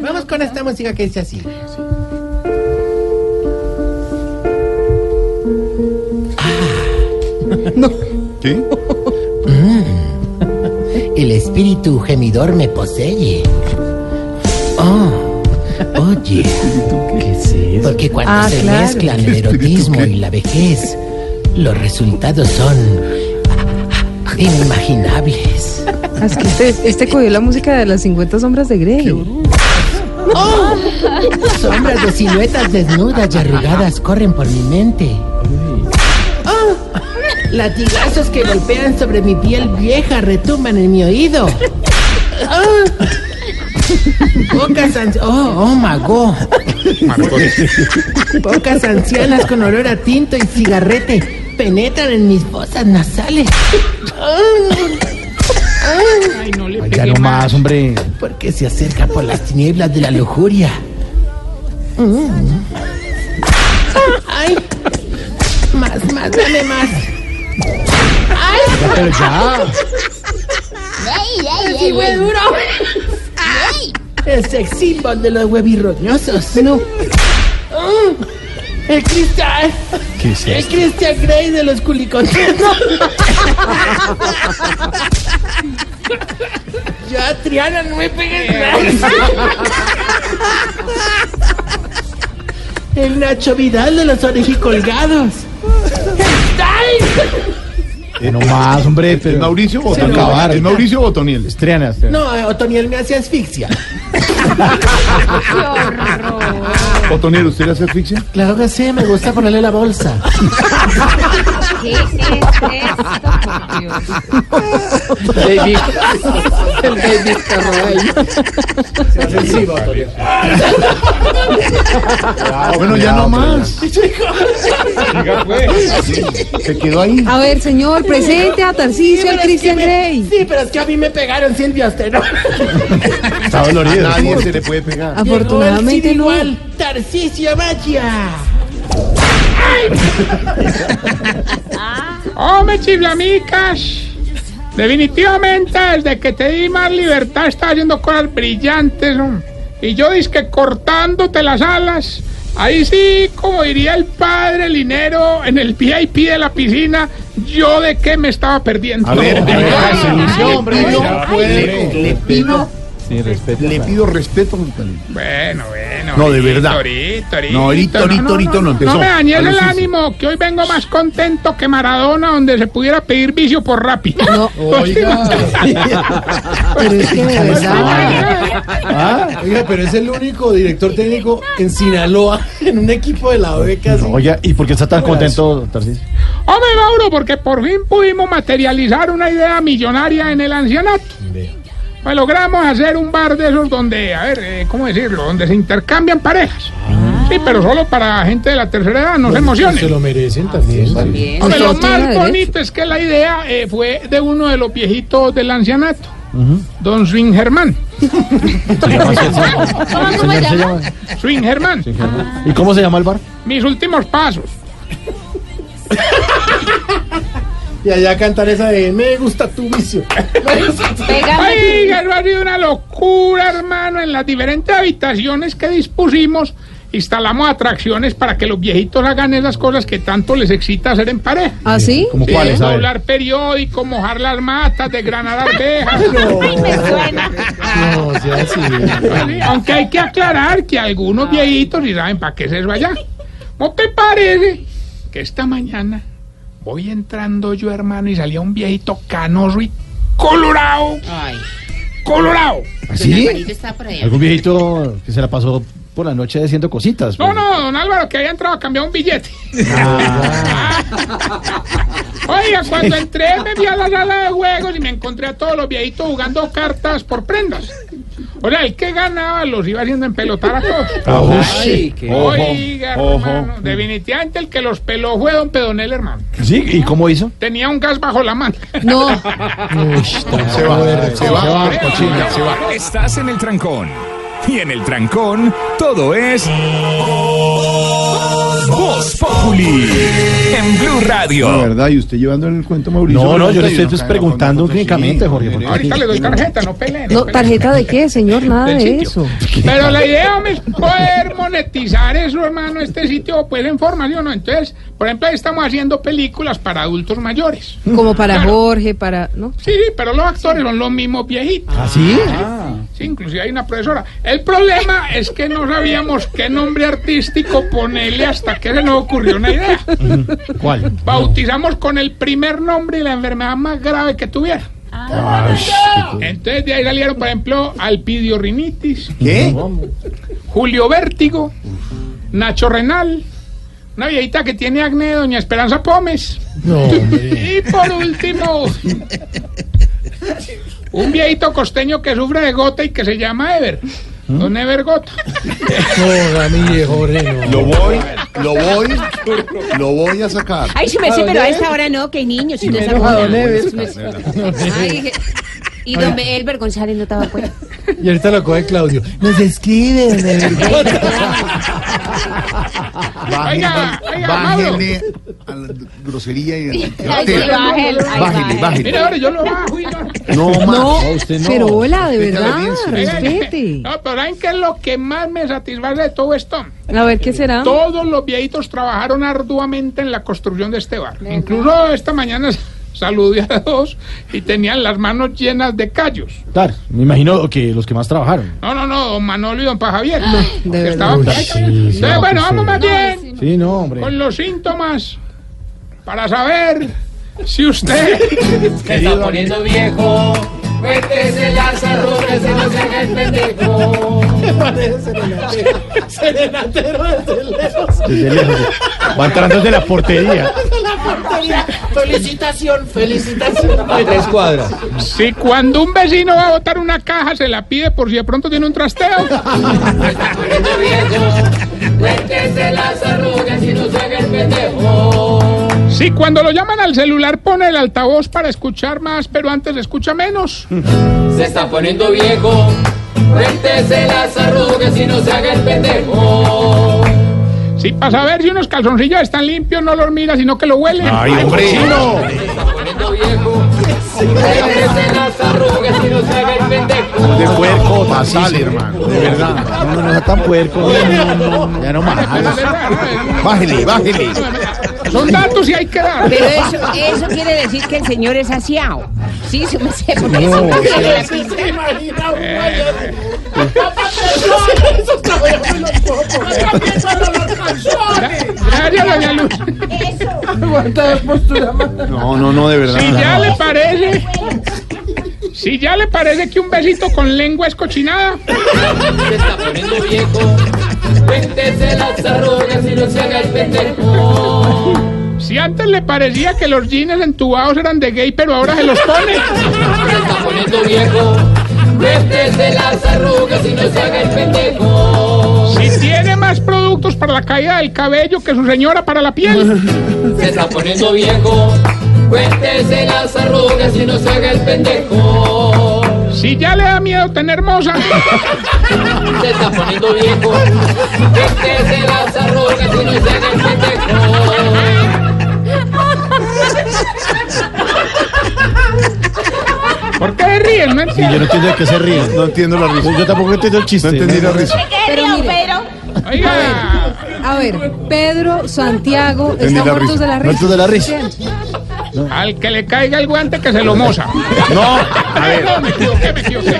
Vamos con esta música que dice así. ¿Qué? El espíritu gemidor me posee. Oh, oye. ¿Qué es eso? Porque cuando Ah, se claro. mezclan el erotismo y la vejez, los resultados son inimaginables. Ah, Es que este, este cogió la música de las 50 sombras de Grey. Sombras de siluetas desnudas y arrugadas corren por mi mente. Oh, latigazos que golpean sobre mi piel vieja retumban en mi oído. Oh, Pocas anci- oh, oh, mago. Pocas ancianas con olor a tinto y cigarrete penetran en mis fosas nasales. Ay, no le Ya no más, hombre. Porque se acerca por las tinieblas de la lujuria. Mm. ¡Ay! Más, más, dame más. Ya, pero ya. ¡Sí, fue duro! El sex symbol de los huevirroñosos. No. Mm. El cristal. ¿Qué es El? Christian Grey de los culicontentos. Ya, Triana, no me pegues más. El Nacho Vidal de los orejicolgados. Eh, no más, hombre. ¿Es Mauricio Botoniel? acabaron. ¿Es Mauricio Botoniel? Estrena, estrena. No, eh, Otoniel me hace asfixia. Botoniel, ¿usted le hace asfixia? Claro que sí, me gusta ponerle la bolsa. ¿Qué es esto, por Dios? Baby. El baby Carray. bueno, ya no más. Se quedó ahí. A ver, señor, presente a Tarcisio y me- Grey. Sí, pero es que a mí me pegaron, Silvia, usted no. Está A dolorido. nadie se le puede pegar. Afortunadamente no. Igual, Tarcisio Maya. ¡Hombre, chiflamicas! Definitivamente, desde que te di más libertad, estás haciendo cosas brillantes, ¿no? Y yo que cortándote las alas. Ahí sí, como diría el padre Linero en el VIP de la piscina, yo de qué me estaba perdiendo. A ver, a ver, Sí, respeto. le pido respeto. Montalí. Bueno, bueno. No, de verdad. Ahorita, ahorita. No, ahorita, ahorita, ahorita no empezó. No me dañes A el ánimo, que hoy vengo más contento que Maradona, donde se pudiera pedir vicio por rápido. No, Oiga. pero es que de verdad. Ah, oiga, pero es el único director técnico en Sinaloa en un equipo de la beca. Oiga, ¿y por qué está tan contento, Tarcisio? Hombre, Mauro, porque por fin pudimos materializar una idea millonaria en el ancianato. Pues logramos hacer un bar de esos donde, a ver, eh, ¿cómo decirlo? Donde se intercambian parejas. Sí, pero solo para gente de la tercera edad, no se emocionen. Se lo merecen también. Bien. Hombre, lo más bonito es que la idea eh, fue de uno de los viejitos del ancianato, don Swing Germán. ¿Cómo, se llama- Swing Germán. ¿Y cómo se llama el bar? Mis últimos pasos. Y allá cantar esa de Me gusta tu vicio. Oiga, eso ha sido una locura, hermano. En las diferentes habitaciones que dispusimos, instalamos atracciones para que los viejitos hagan esas cosas que tanto les excita hacer en pareja. ¿Ah, sí? ¿Cómo Sí, cuáles? Doblar periódico, mojar las matas, desgranar arvejas. Ay, me suena. No, o sea, sí. Sí, Aunque hay que aclarar que algunos viejitos ni saben para qué es eso allá. ¿No te parece que esta mañana voy entrando yo, hermano, y salía un viejito canoso y colorado? Ay, ¡Colorado! ¿Sí? ¿Algún viejito que se la pasó por la noche haciendo cositas? No, pues? no, don Álvaro, que había entrado a cambiar un billete. Ah, Oiga, cuando entré me fui a la sala de juegos y me encontré a todos los viejitos jugando cartas por prendas. O sea, el que ganaba los iba haciendo en pelotar a todos. Ay, Oiga, ojo. hermano, definitivamente el que los peló fue don Pedonel, hermano. ¿Sí? ¿Y cómo hizo? Tenía un gas bajo la mano. No, Se va, se va, cochina, se va. Estás en el trancón. Y en el trancón, todo es. Voz Populi en Blue La Radio. verdad, y usted llevando el cuento Mauricio. No, no, yo le estoy no pues, preguntando únicamente, sí, Jorge, Ahorita le doy tarjeta, no peleen. No. ¿tarjeta de qué, señor? Nada de eso. Pero la idea es poder monetizar eso, hermano, este sitio, pues en formación, ¿no? Entonces, por ejemplo, ahí estamos haciendo películas para adultos mayores. Como para Claro. Jorge, para... ¿no? Sí, sí, pero los actores son los mismos viejitos. ¿Ah, sí? Sí, inclusive hay una profesora. El problema es que no sabíamos qué nombre artístico ponerle hasta que se nos ocurrió una idea. ¿Cuál? Bautizamos con el primer nombre y la enfermedad más grave que tuviera. Entonces de ahí salieron, por ejemplo, alpidiorrinitis, ¿Qué? Julio Vértigo, Nacho Renal, una viejita que tiene acné, doña Esperanza Pómez. No, hombre. Y por último, un viejito costeño que sufre de gota y que se llama Ever. Don Ever Gota. No, Ramírez, Jorge, no. Lo voy, lo voy, lo voy a sacar. Ay, sí me sé, pero a esta hora no, que hay niños. Y no. Don Ever. Ay, y don Elber González no estaba pues. Y ahorita lo coge Claudio. Nos escribe. Oiga, oiga, bájele a la grosería y Ay, sí, bájele, ay, Bájele, bájele. Mire, ahora yo lo bajo y no. No más. No, usted no. pero hola, de verdad, sí. respete. No, pero ¿saben qué es lo que más me satisface de todo esto? A ver, ¿qué será? Todos los viejitos trabajaron arduamente en la construcción de este bar. Incluso esta mañana saludé a dos y tenían las manos llenas de callos. Claro, me imagino que los que más trabajaron. No, no, no, don Manolo y don Pajavier. de que verdad. estaban ahí. sí, sí, no, bueno, vamos sí. más bien Sí, no, hombre. con los síntomas para saber si usted... Se está poniendo viejo. Cuéntese las arrugas y no se haga el pendejo. Serenatero desde lejos. Desde lejos. Va entrando desde la portería. Felicitación, felicitación. Tres cuadras. Si cuando un vecino va a botar una caja se la pide por si de pronto tiene un trasteo. Poniendo viejo. Cuéntese las arrugas y no se haga el pendejo. Si cuando lo llaman al celular pone el altavoz para escuchar más, pero antes escucha menos. Se está poniendo viejo. Cuéntese las arrugas y no se haga el pendejo. Si para saber si unos calzoncillos están limpios no los mira, sino que lo huele. Ay, hombre. Se viejo. Cuéntese las arrugas y no se haga el pendejo. De puerco total, hermano. De verdad. No, no, no, tan puerco. No, no, no, ya no más. Bájele, bájele. Son datos y hay que dar. Pero eso, eso quiere decir que el señor es asiado. Sí, se me sé, porque eso no tiene la pinta. Se imagina un Gracias, doña Luz. No, no, no, de verdad. Si ya le parece. Si ya le parece que un besito con lengua es cochinada. Se está poniendo viejo. Cuéntese las arrugas y no se haga el pendejo. Si antes le parecía que los jeans entubados eran de gay, pero ahora se los pone. Se está poniendo viejo. Cuéntese las arrugas y no se haga el pendejo. Si tiene más productos para la caída del cabello que su señora para la piel. Se está poniendo viejo. Cuéntese las arrugas y no se haga el pendejo. Si ya le da miedo tener moza. Se está poniendo viejo. Cuéntese las arrugas y no se haga el pendejo. ¿Por qué se ríen? No Sí, yo entiendo. no entiendo de qué se ríe. No entiendo la risa. Yo tampoco entiendo el chiste. No entendí la risa. Pero mire, Oiga, a ver, Pedro, Santiago, están muertos risa. de la risa. Muertos de la risa. Al que le caiga el guante que se lo moza. No, A ver, no, me equivoqué, me equivoqué.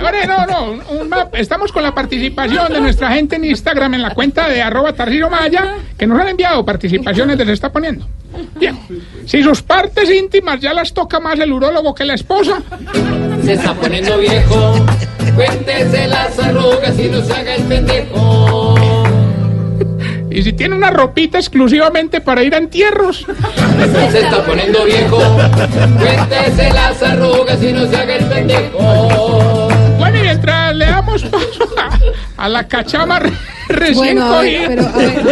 Ahora, no, no, un- un map. estamos con la participación de nuestra gente en Instagram en la cuenta de arroba Tarcillo Maya, que nos han enviado participaciones de Se está poniendo. Bien, si sus partes íntimas ya las toca más el urólogo que la esposa, Se está poniendo viejo. Cuéntese las arrugas y no se haga el pendejo. Y si tiene una ropita exclusivamente para ir a entierros, Se está poniendo viejo. Cuéntese las arrugas y no se haga el pendejo. bueno, y mientras le damos paso a, a la cachama re- recién Bueno, a ver, cogida. pero a ver,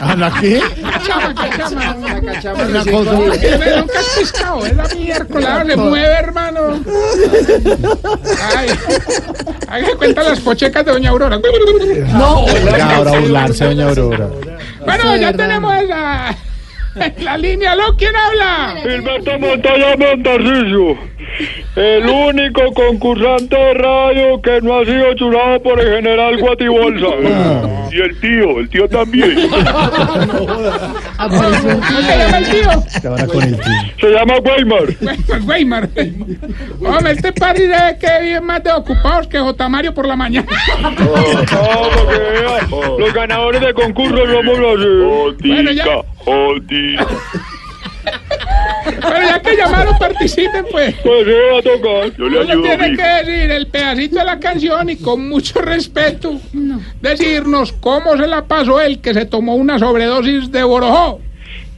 ¿A la qué? Cachama, cachama. Una cosa. Nunca has pescado, es la miércoles, ahora se mueve, hermano. Ay, Haga de cuenta las pochecas de Doña Aurora. No, Ya, ahora burlarse, doña Aurora. Bueno, ya tenemos esa. La línea, ¿lo? ¿Quién habla? Gilberto Montoya Montarrillo, el único concursante de radio que no ha sido churado por el general Guatibolsa. Y el tío, el tío también. Un ¿Cómo se llama el tío? Y ahora con el tío. Se llama Weimar. Weimar. Hombre, este party debe que viven más de ocupados que J. Mario por la mañana. Ah, para que vea, Los ganadores de concurso somos así. Bueno, ya. Pero ya que llamaron, participen, pues. Pues sí, va a tocar. Yo le Uno ayudo. tiene mijo. que decir el pedacito de la canción y con mucho respeto decirnos cómo se la pasó él que se tomó una sobredosis de borojó.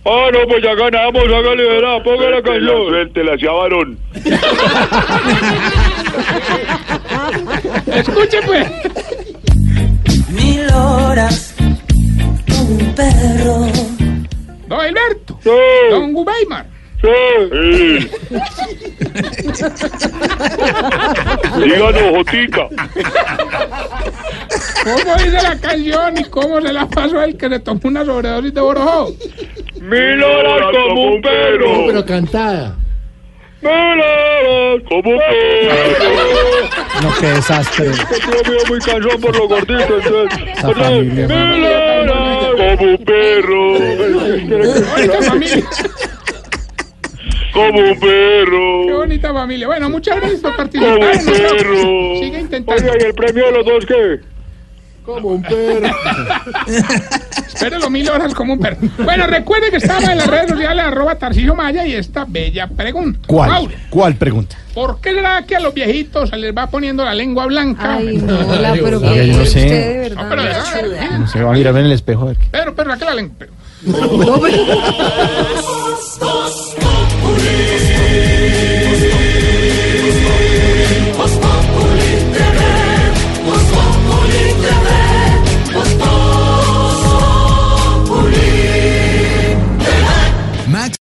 Ah, no, pues ya ganamos, hágale, verá, ponga la canción. Suéltela, hacia varón. Escuche, pues. Mil horas con un perro. Don Alberto. Sí, Don Gubeimar. sí. Díganos, Jotica. ¿Cómo dice la canción y cómo se la pasó él que se tomó una sobredosis de borojó? Mil horas como un perro. pero cantada. Mil horas como un perro. No, qué desastre. Este tío mío muy cansón por lo gordito, entonces. Mil horas como un perro. Como un Qué perro. bonita familia. Bueno, muchas gracias por Como participar. un perro. Sigue intentando. Oiga, ¿y el premio de los dos qué? Como un perro. Espérelo mil horas como un perro. Bueno, recuerde que estamos en las redes sociales arroba Tarcisio Maya y esta bella pregunta. ¿Cuál? ¿Cuál pregunta? ¿Por qué será que a los viejitos se les va poniendo la lengua blanca? Ay, no, la, pero Oiga, que yo no sé. No, pero verdad. No va a mirar en el espejo. a ver Pero, pero, ¿a qué la lengua? Pero-